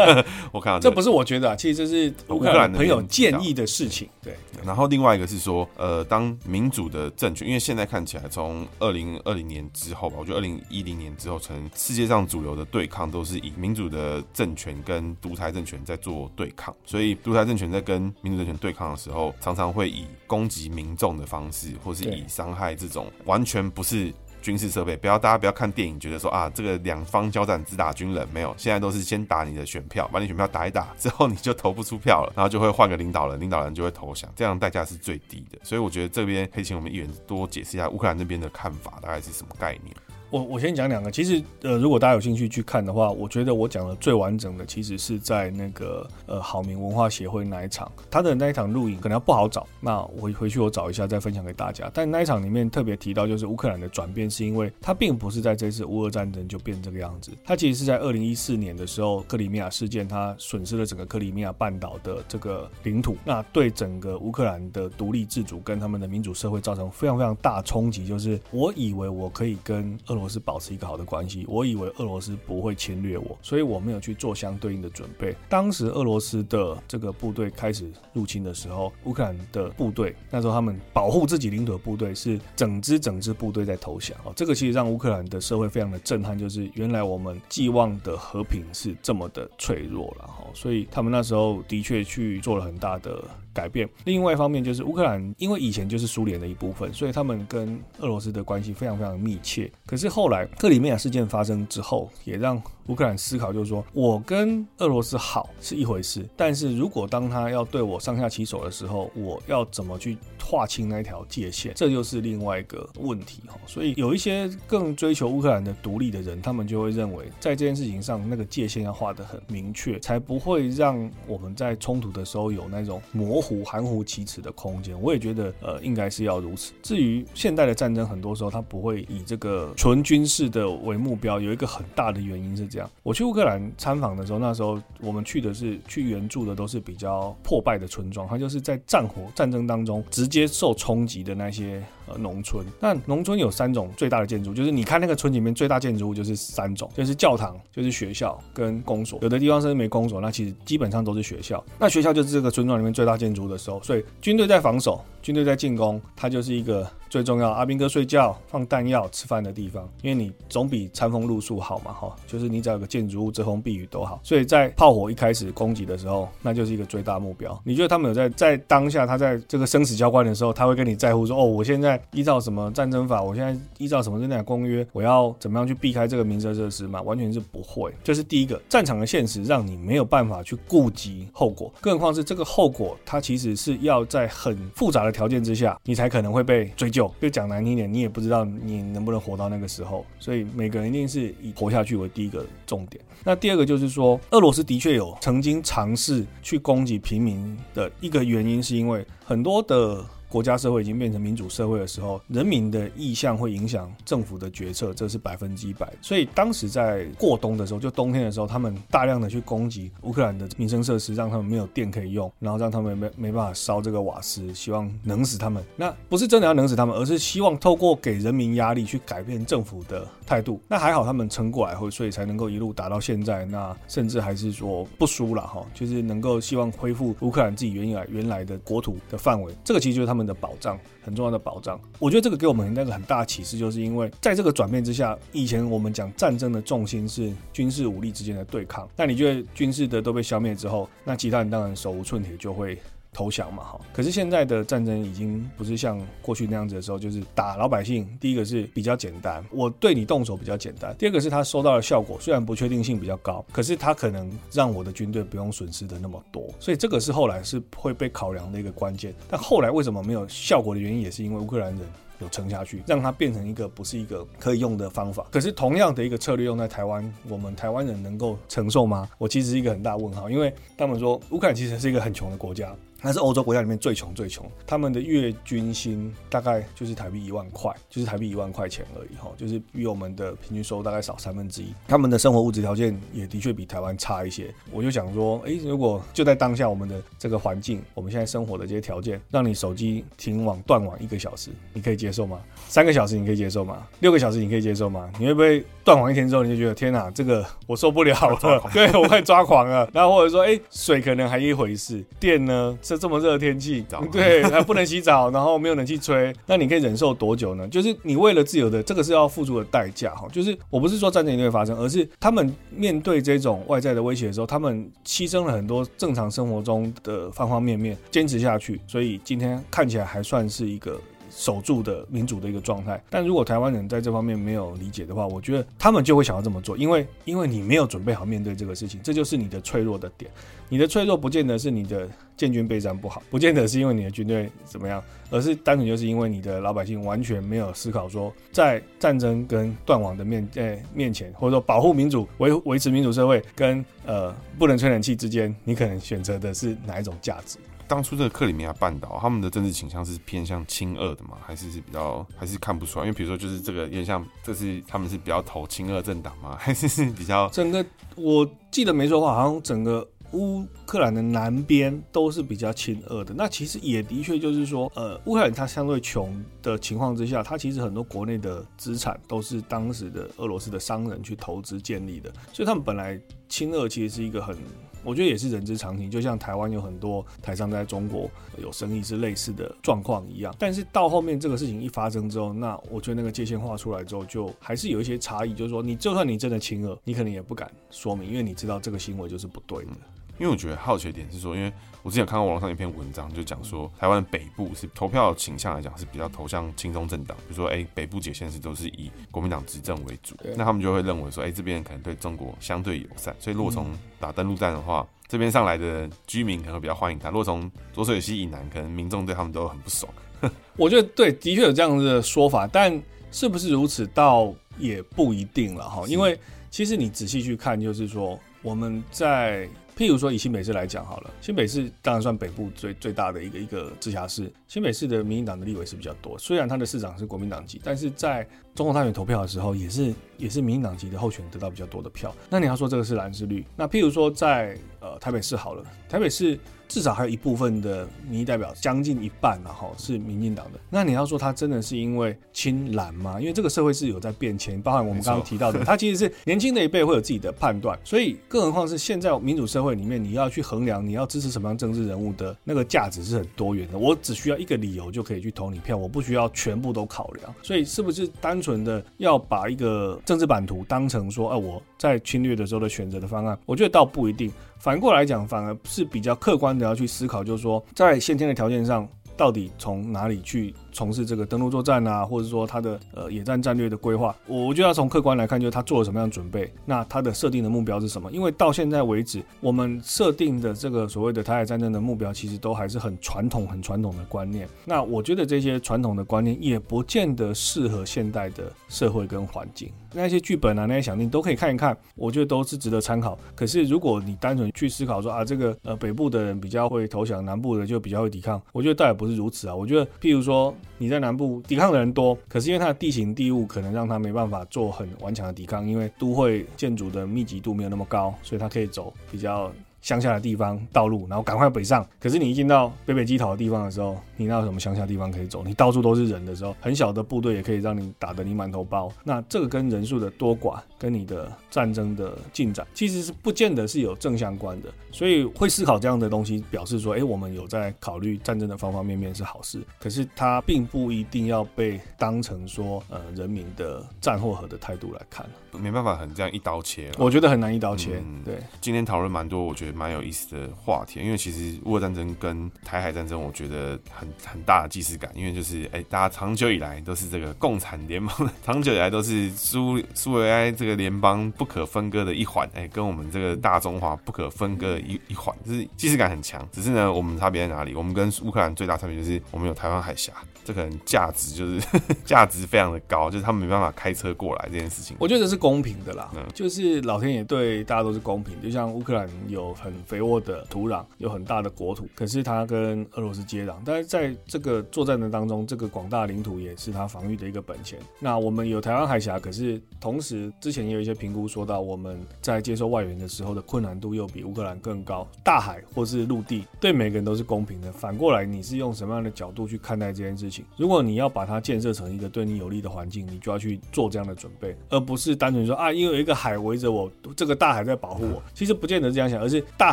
Speaker 1: 我看到、这个、
Speaker 2: 这不是我觉得啊，其实这是乌克兰朋友建议的事情。对，
Speaker 1: 然后另外一个是说，呃，当民主的政权，因为现在看起来，从二零二零年之后吧，我觉得二零一零年之后，成世界上主流的对抗都是以民主的政权跟独裁政权在做对抗，所以独裁政权在跟民主政权对抗的时候，常常会以攻击民众的方式，或是以伤害这种完全不是。军事设备，不要大家不要看电影，觉得说啊，这个两方交战只打军人，没有，现在都是先打你的选票，把你选票打一打之后，你就投不出票了，然后就会换个领导人，领导人就会投降，这样代价是最低的。所以我觉得这边可以请我们议员多解释一下乌克兰那边的看法，大概是什么概念。
Speaker 2: 我我先讲两个，其实呃，如果大家有兴趣去看的话，我觉得我讲的最完整的，其实是在那个呃好民文化协会那一场，他的那一场录影可能要不好找，那我回去我找一下再分享给大家。但那一场里面特别提到，就是乌克兰的转变，是因为它并不是在这次乌俄战争就变这个样子，它其实是在二零一四年的时候，克里米亚事件，它损失了整个克里米亚半岛的这个领土，那对整个乌克兰的独立自主跟他们的民主社会造成非常非常大冲击。就是我以为我可以跟俄罗斯保持一个好的关系，我以为俄罗斯不会侵略我，所以我没有去做相对应的准备。当时俄罗斯的这个部队开始入侵的时候，乌克兰的部队那时候他们保护自己领土的部队是整支整支部队在投降哦，这个其实让乌克兰的社会非常的震撼，就是原来我们寄望的和平是这么的脆弱了哈，所以他们那时候的确去做了很大的。改变。另外一方面就是乌克兰，因为以前就是苏联的一部分，所以他们跟俄罗斯的关系非常非常密切。可是后来克里米亚事件发生之后，也让乌克兰思考，就是说我跟俄罗斯好是一回事，但是如果当他要对我上下其手的时候，我要怎么去划清那条界限？这就是另外一个问题哈。所以有一些更追求乌克兰的独立的人，他们就会认为，在这件事情上，那个界限要画得很明确，才不会让我们在冲突的时候有那种模糊、含糊其辞的空间。我也觉得，呃，应该是要如此。至于现代的战争，很多时候它不会以这个纯军事的为目标，有一个很大的原因是这样。我去乌克兰参访的时候，那时候我们去的是去援助的，都是比较破败的村庄，它就是在战火战争当中直接受冲击的那些呃农村。那农村有三种最大的建筑，就是你看那个村里面最大建筑物就是三种，就是教堂、就是学校跟公所。有的地方甚至没公所，那其实基本上都是学校。那学校就是这个村庄里面最大建筑的时候，所以军队在防守，军队在进攻，它就是一个。最重要，阿兵哥睡觉、放弹药、吃饭的地方，因为你总比餐风露宿好嘛，哈，就是你只要有个建筑物遮风避雨都好。所以在炮火一开始攻击的时候，那就是一个最大目标。你觉得他们有在在当下，他在这个生死交关的时候，他会跟你在乎说，哦，我现在依照什么战争法，我现在依照什么战争公约，我要怎么样去避开这个民生设施吗？完全是不会。就是第一个，战场的现实让你没有办法去顾及后果，更何况是这个后果，它其实是要在很复杂的条件之下，你才可能会被追究。就讲难听点，你也不知道你能不能活到那个时候，所以每个人一定是以活下去为第一个重点。那第二个就是说，俄罗斯的确有曾经尝试去攻击平民的一个原因，是因为很多的。国家社会已经变成民主社会的时候，人民的意向会影响政府的决策，这是百分之一百。所以当时在过冬的时候，就冬天的时候，他们大量的去攻击乌克兰的民生设施，让他们没有电可以用，然后让他们没没办法烧这个瓦斯，希望冷死他们。那不是真的要冷死他们，而是希望透过给人民压力去改变政府的态度。那还好他们撑过来后，所以才能够一路打到现在。那甚至还是说不输了哈，就是能够希望恢复乌克兰自己原来原来的国土的范围。这个其实就是他们的保障，很重要的保障。我觉得这个给我们那个很大的启示，就是因为在这个转变之下，以前我们讲战争的重心是军事武力之间的对抗。那你觉得军事的都被消灭之后，那其他人当然手无寸铁，就会投降嘛，哈。可是现在的战争已经不是像过去那样子的时候，就是打老百姓。第一个是比较简单，我对你动手比较简单；第二个是他收到的效果虽然不确定性比较高，可是他可能让我的军队不用损失的那么多。所以这个是后来是会被考量的一个关键。但后来为什么没有效果的原因，也是因为乌克兰人有撑下去，让它变成一个不是一个可以用的方法。可是同样的一个策略用在台湾，我们台湾人能够承受吗？我其实是一个很大问号，因为他们说乌克兰其实是一个很穷的国家。那是欧洲国家里面最穷最穷，他们的月均薪大概就是台币一万块，就是台币一万块钱而已哈，就是比我们的平均收入大概少三分之一。他们的生活物质条件也的确比台湾差一些。我就想说，诶，如果就在当下我们的这个环境，我们现在生活的这些条件，让你手机停网断网一个小时，你可以接受吗？三个小时你可以接受吗？六个小时你可以接受吗？你会不会断网一天之后你就觉得天哪，这个我受不了了，对我快抓狂了。然后或者说，诶，水可能还一回事，电呢？这这么热的天气，对，还不能洗澡，然后没有冷气吹，那你可以忍受多久呢？就是你为了自由的，这个是要付出的代价哈。就是我不是说战争一定会发生，而是他们面对这种外在的威胁的时候，他们牺牲了很多正常生活中的方方面面，坚持下去，所以今天看起来还算是一个。守住的民主的一个状态，但如果台湾人在这方面没有理解的话，我觉得他们就会想要这么做，因为因为你没有准备好面对这个事情，这就是你的脆弱的点。你的脆弱不见得是你的建军备战不好，不见得是因为你的军队怎么样，而是单纯就是因为你的老百姓完全没有思考说，在战争跟断网的面在面前，或者说保护民主、维维持民主社会跟呃不能吹冷气之间，你可能选择的是哪一种价值？
Speaker 1: 当初这个克里米亚半岛，他们的政治倾向是偏向亲俄的吗？还是是比较，还是看不出来？因为比如说，就是这个有点像，这是他们是比较投亲俄政党吗？还是是比较
Speaker 2: 整个？我记得没错的话，好像整个乌克兰的南边都是比较亲俄的。那其实也的确就是说，呃，乌克兰它相对穷的情况之下，它其实很多国内的资产都是当时的俄罗斯的商人去投资建立的，所以他们本来亲俄其实是一个很。我觉得也是人之常情，就像台湾有很多台商在中国有生意是类似的状况一样。但是到后面这个事情一发生之后，那我觉得那个界限画出来之后，就还是有一些差异。就是说，你就算你真的亲了，你可能也不敢说明，因为你知道这个行为就是不对的。
Speaker 1: 因为我觉得好奇的点是说，因为我之前看过网络上一篇文章，就讲说台湾北部是投票倾向来讲是比较投向亲中政党，比如说哎、欸、北部几个县市都是以国民党执政为主，那他们就会认为说哎、欸、这边可能对中国相对友善，所以如果从打登陆战的话，这边上来的居民可能会比较欢迎他；如果从浊水溪以南，可能民众对他们都很不爽。
Speaker 2: 我觉得对，的确有这样子的说法，但是不是如此，倒也不一定了哈。因为其实你仔细去看，就是说我们在。譬如说以新北市来讲好了，新北市当然算北部最最大的一个一个直辖市。新北市的民进党的立委是比较多，虽然他的市长是国民党籍，但是在总统大选投票的时候，也是也是民进党籍的候选得到比较多的票。那你要说这个是蓝是绿？那譬如说在呃台北市好了，台北市。至少还有一部分的民意代表，将近一半然后是民进党的。那你要说他真的是因为亲蓝吗？因为这个社会是有在变迁，包含我们刚刚提到的，他其实是年轻的一辈会有自己的判断。所以，更何况是现在民主社会里面，你要去衡量你要支持什么样政治人物的那个价值是很多元的。我只需要一个理由就可以去投你票，我不需要全部都考量。所以，是不是单纯的要把一个政治版图当成说，哎，我在侵略的时候的选择的方案？我觉得倒不一定。反过来讲，反而是比较客观的要去思考，就是说，在先天的条件上，到底从哪里去从事这个登陆作战啊，或者说他的呃野战战略的规划，我我觉得要从客观来看，就是他做了什么样的准备，那他的设定的目标是什么？因为到现在为止，我们设定的这个所谓的台海战争的目标，其实都还是很传统、很传统的观念。那我觉得这些传统的观念也不见得适合现代的社会跟环境。那些剧本啊，那些想定都可以看一看，我觉得都是值得参考。可是如果你单纯去思考说啊，这个呃北部的人比较会投降，南部的就比较会抵抗，我觉得倒也不是如此啊。我觉得譬如说。你在南部抵抗的人多，可是因为它的地形地物可能让它没办法做很顽强的抵抗，因为都会建筑的密集度没有那么高，所以它可以走比较乡下的地方道路，然后赶快北上。可是你一进到北北基桃的地方的时候，你那有什么乡下地方可以走？你到处都是人的时候，很小的部队也可以让你打得你满头包。那这个跟人数的多寡，跟你的战争的进展，其实是不见得是有正相关的。所以会思考这样的东西，表示说，哎，我们有在考虑战争的方方面面是好事。可是它并不一定要被当成说，呃，人民的战或和的态度来看。
Speaker 1: 没办法，很这样一刀切。
Speaker 2: 我觉得很难一刀切。
Speaker 1: 嗯、
Speaker 2: 对，
Speaker 1: 今天讨论蛮多，我觉蛮有意思的话题，因为其实乌俄战争跟台海战争，我觉得很很大的既视感，因为就是哎、大家长久以来都是这个共产联盟，长久以来都是苏苏维埃这个联邦不可分割的一环，哎、跟我们这个大中华不可分割的一一环，就是既视感很强。只是呢，我们差别在哪里？我们跟乌克兰最大差别就是我们有台湾海峡，这可能价值就是 价值非常的高，就是他们没办法开车过来这件事情。
Speaker 2: 我觉得是公平的啦，嗯、就是老天爷对大家都是公平，就像乌克兰有很肥沃的土壤，有很大的国土，可是它跟俄罗斯接壤，但是在这个作战的当中，这个广大领土也是它防御的一个本钱。那我们有台湾海峡，可是同时之前也有一些评估说到，我们在接受外援的时候的困难度又比乌克兰更高。大海或是陆地对每个人都是公平的，反过来你是用什么样的角度去看待这件事情？如果你要把它建设成一个对你有利的环境，你就要去做这样的准备，而不是单纯说啊，因为有一个海围着我，这个大海在保护我。其实不见得这样想，而是大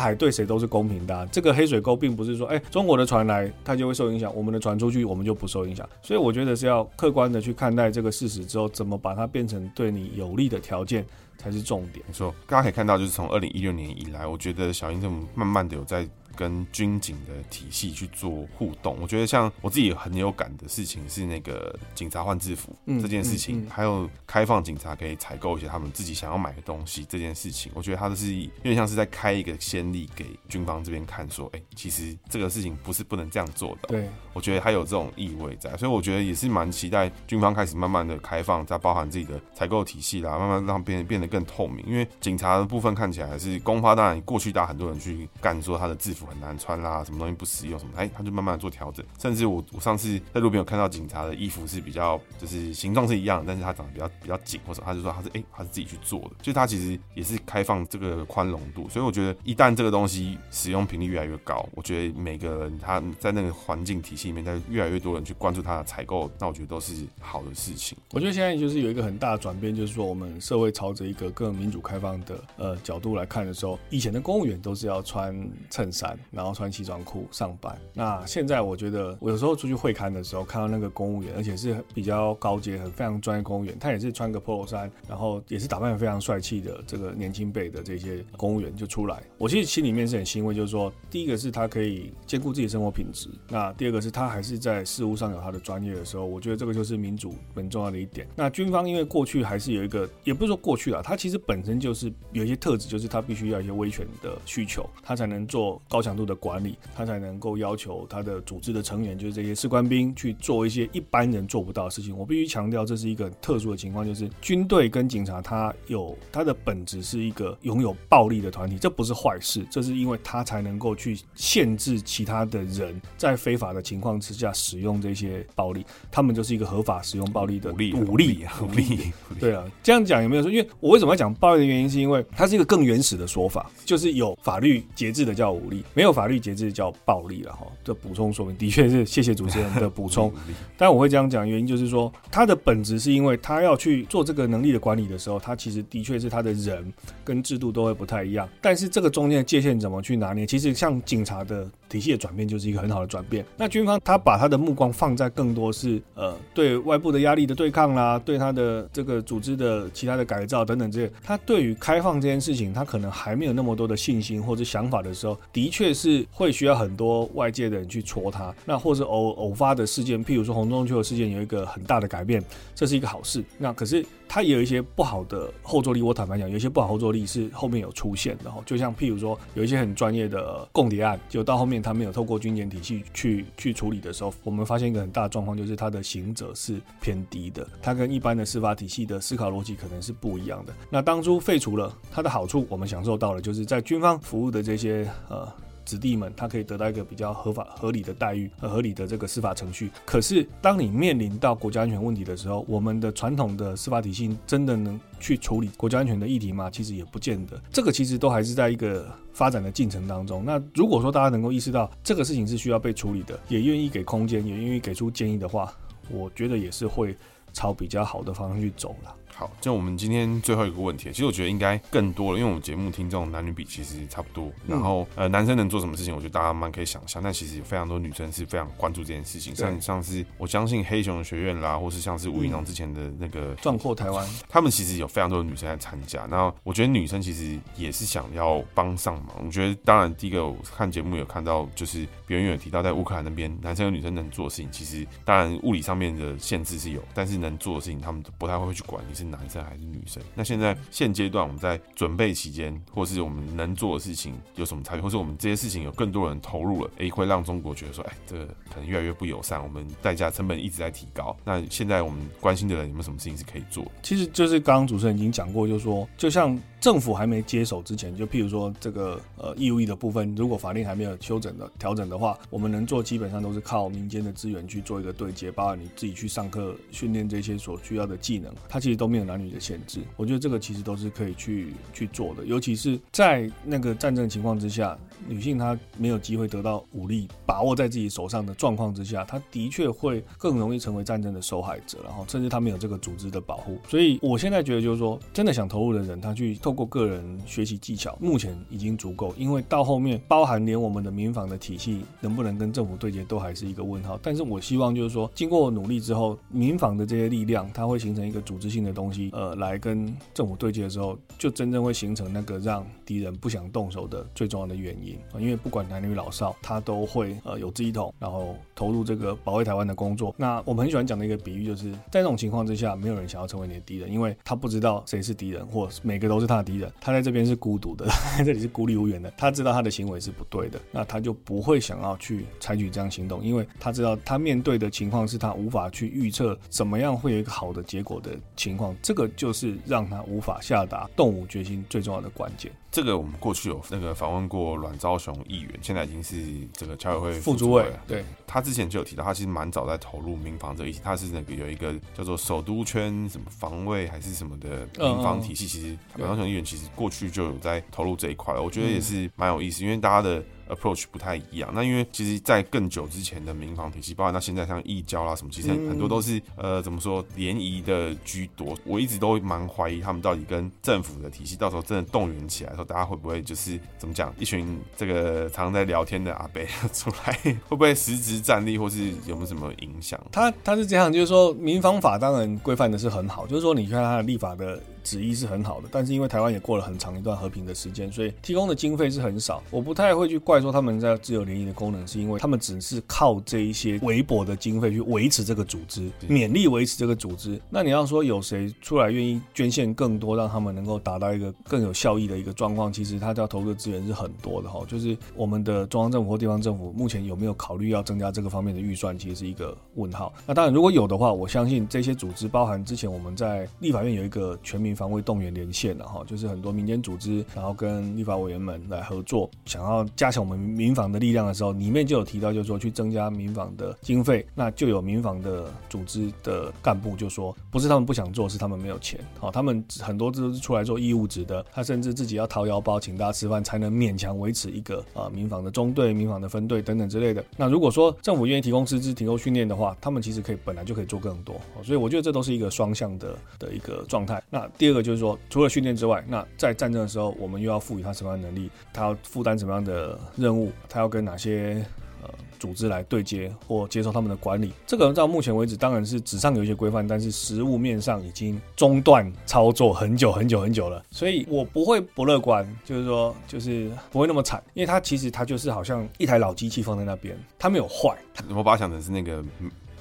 Speaker 2: 海对谁都是公平的啊。这个黑水沟并不是说，哎，中国的船来它就会受影响，我们的船出去我们就不受影响。所以我觉得是要客观的去看待这个事实之后，怎么把它变成对你有利的条件才是重点。
Speaker 1: 没错，大家可以看到，就是从二零一六年以来，我觉得小英政府慢慢的有在。跟军警的体系去做互动，我觉得像我自己很有感的事情是那个警察换制服这件事情，还有开放警察可以采购一些他们自己想要买的东西这件事情，我觉得他都是有点像是在开一个先例给军方这边看，说，哎，其实这个事情不是不能这样做的。
Speaker 2: 对，
Speaker 1: 我觉得还有这种意味在，所以我觉得也是蛮期待军方开始慢慢的开放，再包含自己的采购体系啦，慢慢让变变得更透明。因为警察的部分看起来还是公发，当然过去大家很多人去干说他的制服。很难穿啦，什么东西不实用什么，哎，他就慢慢做调整。甚至我我上次在路边有看到警察的衣服是比较，就是形状是一样，但是他长得比较比较紧，或者他就说他是哎、他是自己去做的，就他其实也是开放这个宽容度。所以我觉得一旦这个东西使用频率越来越高，我觉得每个人他在那个环境体系里面，在越来越多人去关注他的采购，那我觉得都是好的事情。
Speaker 2: 我觉得现在就是有一个很大的转变，就是说我们社会朝着一个更民主开放的呃角度来看的时候，以前的公务员都是要穿衬衫。然后穿西装裤上班。那现在我觉得，我有时候出去会勘的时候，看到那个公务员，而且是比较高阶、很非常专业公务员，他也是穿个 polo 衫，然后也是打扮非常帅气的这个年轻辈的这些公务员就出来。我其实心里面是很欣慰，就是说，第一个是他可以兼顾自己的生活品质，那第二个是他还是在事务上有他的专业的时候，我觉得这个就是民主很重要的一点。那军方因为过去还是有一个，也不是说过去啊，他其实本身就是有一些特质，就是他必须要一些威权的需求，他才能做强度的管理，他才能够要求他的组织的成员，就是这些士官兵去做一些一般人做不到的事情。我必须强调，这是一个特殊的情况，就是军队跟警察，他有他的本质是一个拥有暴力的团体，这不是坏事，这是因为他才能够去限制其他的人在非法的情况之下使用这些暴力，他们就是一个合法使用暴力的武力，武力，武力。对啊，这样讲有没有说？因为我为什么要讲暴力的原因，是因为它是一个更原始的说法，就是有法律节制的叫武力，没有法律节制叫暴力了哈。这补充说明，的确是谢谢主持人的补充。但我会这样讲，原因就是说，他的本质是因为他要去做这个能力的管理的时候，他其实的确是他的人跟制度都会不太一样。但是这个中间的界限怎么去拿捏？其实像警察的体系的转变就是一个很好的转变。那军方他把他的目光放在更多是呃对外部的压力的对抗啦，对他的这个组织的其他的改造等等这些，他对于开放这件事情，他可能还没有那么多的信心或者想法的时候，的确是会需要很多外界的人去戳他。那或是偶偶发的事件，譬如说洪仲丘的事件有一个很大的改变，这是一个好事。那可是它也有一些不好的后坐力。我坦白讲，有一些不好后坐力是后面有出现的哈。就像譬如说有一些很专业的共谍案，就到后面。他没有透过军检体系去去处理的时候，我们发现一个很大的状况，就是他的行者是偏低的，他跟一般的司法体系的思考逻辑可能是不一样的。那当初废除了它的好处，我们享受到了，就是在军方服务的这些呃。子弟们，他可以得到一个比较合法、合理的待遇和合理的这个司法程序。可是，当你面临到国家安全问题的时候，我们的传统的司法体系真的能去处理国家安全的议题吗？其实也不见得。这个其实都还是在一个发展的进程当中。那如果说大家能够意识到这个事情是需要被处理的，也愿意给空间，也愿意给出建议的话，我觉得也是会朝比较好的方向去走了。
Speaker 1: 好，就我们今天最后一个问题，其实我觉得应该更多了，因为我们节目听众男女比其实差不多。然后呃，男生能做什么事情，我觉得大家蛮可以想象。但其实有非常多女生是非常关注这件事情，像像是我相信黑熊学院啦，或是像是吴云龙之前的那个
Speaker 2: 壮阔台湾，
Speaker 1: 他们其实有非常多的女生在参加。那我觉得女生其实也是想要帮上忙。我觉得当然第一个我看节目有看到，就是别人有提到在乌克兰那边，男生和女生能做的事情，其实当然物理上面的限制是有，但是能做的事情，他们不太会去管你是男生还是女生。那现在现阶段我们在准备期间，或是我们能做的事情有什么差异，或是我们这些事情有更多人投入了，诶，会让中国觉得说，哎，这个可能越来越不友善，我们代价成本一直在提高。那现在我们关心的人有没有什么事情是可以做？
Speaker 2: 其实就是刚刚主持人已经讲过，就是说，就像。政府还没接手之前，就譬如说这个呃义务役的部分，如果法令还没有修整的调整的话，我们能做基本上都是靠民间的资源去做一个对接，包括你自己去上课训练这些所需要的技能，它其实都没有男女的限制。我觉得这个其实都是可以去去做的，尤其是在那个战争情况之下，女性她没有机会得到武力把握在自己手上的状况之下，她的确会更容易成为战争的受害者，然后甚至她没有这个组织的保护。所以我现在觉得就是说，真的想投入的人，他去。透过个人学习技巧，目前已经足够，因为到后面包含连我们的民防的体系能不能跟政府对接，都还是一个问号。但是我希望就是说，经过努力之后，民防的这些力量，它会形成一个组织性的东西，呃，来跟政府对接的时候，就真正会形成那个让敌人不想动手的最重要的原因。因为不管男女老少，他都会呃有志一同，然后投入这个保卫台湾的工作。那我们很喜欢讲的一个比喻，就是在这种情况之下，没有人想要成为你的敌人，因为他不知道谁是敌人，或每个都是他。敌人，他在这边是孤独的，在 这里是孤立无援的。他知道他的行为是不对的，那他就不会想要去采取这样行动，因为他知道他面对的情况是他无法去预测怎么样会有一个好的结果的情况。这个就是让他无法下达动武决心最重要的关键。
Speaker 1: 这个我们过去有那个访问过阮昭雄议员，现在已经是这个侨委会
Speaker 2: 副主委了。
Speaker 1: 对，他之前就有提到，他其实蛮早在投入民防这一，他是那个有一个叫做首都圈什么防卫还是什么的民防体系，其实阮昭雄议员其实过去就有在投入这一块了。我觉得也是蛮有意思，因为大家的。Approach 不太一样，那因为其实，在更久之前的民防体系，包括那现在像义交啦什么，其实很多都是呃怎么说联谊的居多。我一直都蛮怀疑他们到底跟政府的体系，到时候真的动员起来的时候，大家会不会就是怎么讲，一群这个常常在聊天的阿伯 出来，会不会实质战力，或是有没有什么影响？
Speaker 2: 他他是这样，就是说民防法当然规范的是很好，就是说你看他的立法的。旨意是很好的，但是因为台湾也过了很长一段和平的时间，所以提供的经费是很少。我不太会去怪说他们在自由联谊的功能，是因为他们只是靠这一些微薄的经费去维持这个组织，勉力维持这个组织。那你要说有谁出来愿意捐献更多，让他们能够达到一个更有效益的一个状况？其实他要投入的资源是很多的哈。就是我们的中央政府或地方政府目前有没有考虑要增加这个方面的预算，其实是一个问号。那当然如果有的话，我相信这些组织，包含之前我们在立法院有一个全民防卫动员连线了哈，就是很多民间组织，然后跟立法委员们来合作，想要加强我们民防的力量的时候，里面就有提到，就是说去增加民防的经费，那就有民防的组织的干部就说，不是他们不想做，是他们没有钱。好，他们很多都是出来做义务职的，他甚至自己要掏腰包请大家吃饭，才能勉强维持一个啊民防的中队、民防的分队等等之类的。那如果说政府愿意提供师资、提供训练的话，他们其实可以本来就可以做更多。所以我觉得这都是一个双向的的一个状态。那第二个就是说。除了训练之外，那在战争的时候，我们又要赋予他什么样的能力？他要负担什么样的任务？他要跟哪些呃组织来对接或接受他们的管理？这个到目前为止当然是纸上有一些规范，但是实物面上已经中断操作很久很久很久了。所以我不会不乐观，就是说就是不会那么惨，因为它其实它就是好像一台老机器放在那边，它没有坏。
Speaker 1: 我把它想成是那个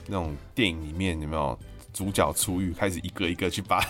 Speaker 1: 那种电影里面有没有？主角出狱，开始一个一个去拔，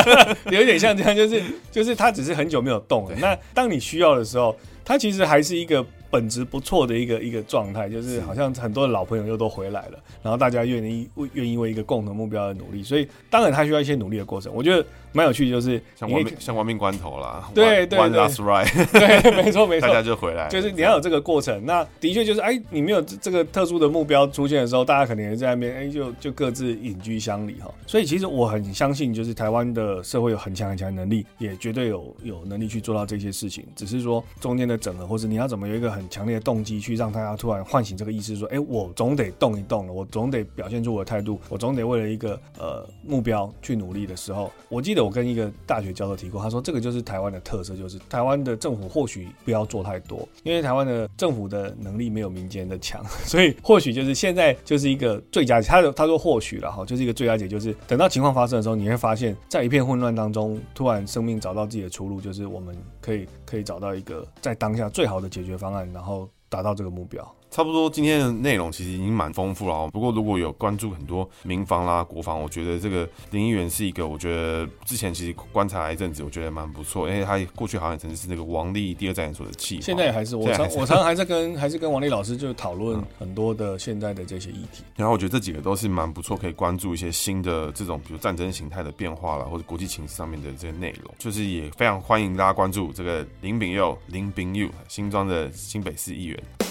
Speaker 1: 有点像这样，就是就是他只是很久没有动了。那当你需要的时候，他其实还是一个本质不错的一个一个状态，就是好像很多的老朋友又都回来了，然后大家愿意为愿意为一个共同目标而努力。所以当然他需要一些努力的过程，我觉得。蛮有趣，就是像亡命像亡命关头啦，
Speaker 2: 对对
Speaker 1: One last ride，
Speaker 2: 对，没错没错，
Speaker 1: 大家就回来，
Speaker 2: 就是你要有这个过程。那的确就是，哎，你没有这个特殊的目标出现的时候，大家肯定也在那边，哎，就就各自隐居乡里哈。所以其实我很相信，就是台湾的社会有很强很强的能力，也绝对有有能力去做到这些事情。只是说中间的整合，或是你要怎么有一个很很强烈的动机去让大家突然唤醒这个意识，说：哎，我总得动一动了，我总得表现出我的态度，我总得为了一个呃目标去努力的时候，我记得我跟一个大学教授提过，他说这个就是台湾的特色，就是台湾的政府或许不要做太多，因为台湾的政府的能力没有民间的强，所以或许就是现在就是一个最佳解。他他说或许了哈，就是一个最佳解，就是等到情况发生的时候，你会发现在一片混乱当中，突然生命找到自己的出路，就是我们可以可以找到一个在当下最好的解决方案，然后达到这个目标。
Speaker 1: 差不多今天的内容其实已经蛮丰富了哦。不过如果有关注很多民防啦、国防，我觉得这个林议员是一个，我觉得之前其实观察了一阵子，我觉得蛮不错。因为他过去好像曾经是那个王力第二战研所的企划，
Speaker 2: 现在也还是我常我常常还在跟还是跟王力老师就讨论很多的现在的这些议题。
Speaker 1: 然后我觉得这几个都是蛮不错，可以关注一些新的这种比如战争形态的变化啦，或者国际情势上面的这些内容。就是也非常欢迎大家关注这个林炳佑林炳佑新庄的新北市议员。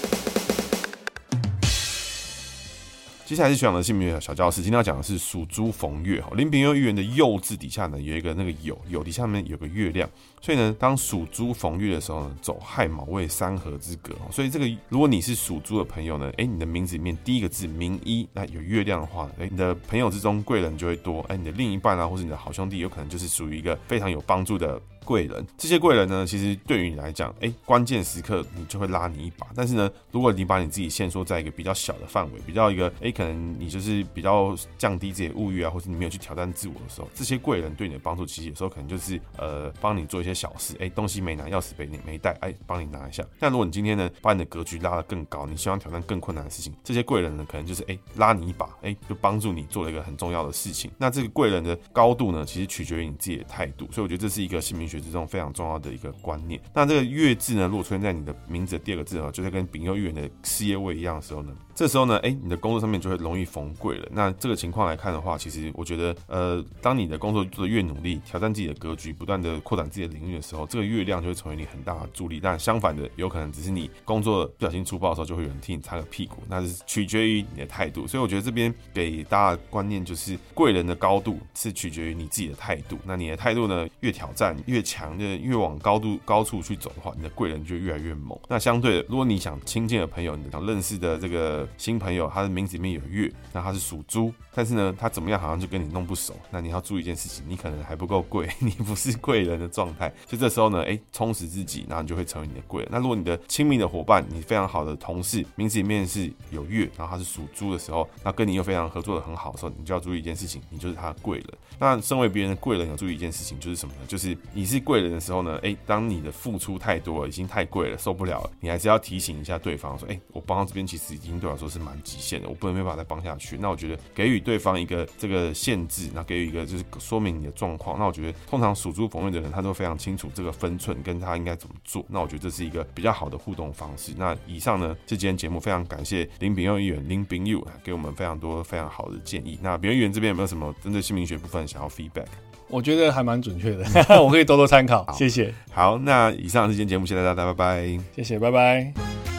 Speaker 1: 接下来是学长的姓名小教师，今天要讲的是属猪逢月哈。林炳佑议员的佑字底下呢，有一个那个有”，“有底下面有个月亮，所以呢，当属猪逢月的时候呢，走亥卯未三合之格。所以这个如果你是属猪的朋友呢，哎，你的名字里面第一个字名一，那有月亮的话，哎，你的朋友之中贵人就会多，哎，你的另一半啊，或者你的好兄弟，有可能就是属于一个非常有帮助的。贵人，这些贵人呢，其实对于你来讲，哎，关键时刻你就会拉你一把。但是呢，如果你把你自己限缩在一个比较小的范围，比较一个，哎，可能你就是比较降低自己物欲啊，或者你没有去挑战自我的时候，这些贵人对你的帮助，其实有时候可能就是呃，帮你做一些小事，哎，东西没拿，钥匙被你没带，哎，帮你拿一下。但如果你今天呢，把你的格局拉得更高，你希望挑战更困难的事情，这些贵人呢，可能就是哎，拉你一把，哎，就帮助你做了一个很重要的事情。那这个贵人的高度呢，其实取决于你自己的态度。所以我觉得这是一个姓名学之中非常重要的一个观念。那这个月字呢，如果出现在你的名字的第二个字啊，就在跟丙佑议员的事业位一样的时候呢，这时候呢，哎，你的工作上面就会容易逢贵了。那这个情况来看的话，其实我觉得，呃，当你的工作做得越努力，挑战自己的格局，不断的扩展自己的领域的时候，这个月亮就会成为你很大的助力。但相反的，有可能只是你工作不小心粗暴的时候，就会有人替你擦个屁股。那是取决于你的态度。所以我觉得这边给大家的观念就是，贵人的高度是取决于你自己的态度。那你的态度呢，越挑战越强，就越往高度高处去走的话，你的贵人就越来越猛。那相对的，如果你想亲近的朋友，你想认识的这个新朋友，他的名字里面有月，那他是属猪，但是呢，他怎么样好像就跟你弄不熟。那你要注意一件事情，你可能还不够贵，你不是贵人的状态。就这时候呢，哎、充实自己，然后你就会成为你的贵人。那如果你的亲密的伙伴，你非常好的同事，名字里面是有月，然后他是属猪的时候，那跟你又非常合作的很好的时候，你就要注意一件事情，你就是他的贵人。那身为别人的贵人，要注意一件事情就是什么呢？就是你是贵人的时候呢，哎、当你的付出太多了，已经太贵了，受不了了，你还是要提醒一下对方说，哎、我帮到这边其实已经对 来说是蛮极限的，我不能没办法再帮下去。那我觉得给予对方一个这个限制，那给予一个就是说明你的状况。那我觉得通常属猪逢月的人，他都非常清楚这个分寸，跟他应该怎么做。那我觉得这是一个比较好的互动方式。那以上呢，这今天节目非常感谢林炳佑议员林炳佑给我们非常多非常好的建议。那炳佑议员这边有没有什么针对姓名学部分想要 feedback？
Speaker 2: 我觉得还蛮准确的，我可以多多参考。谢谢。
Speaker 1: 好，那以上是今天节目，谢谢大家，拜拜。
Speaker 2: 谢谢，拜拜。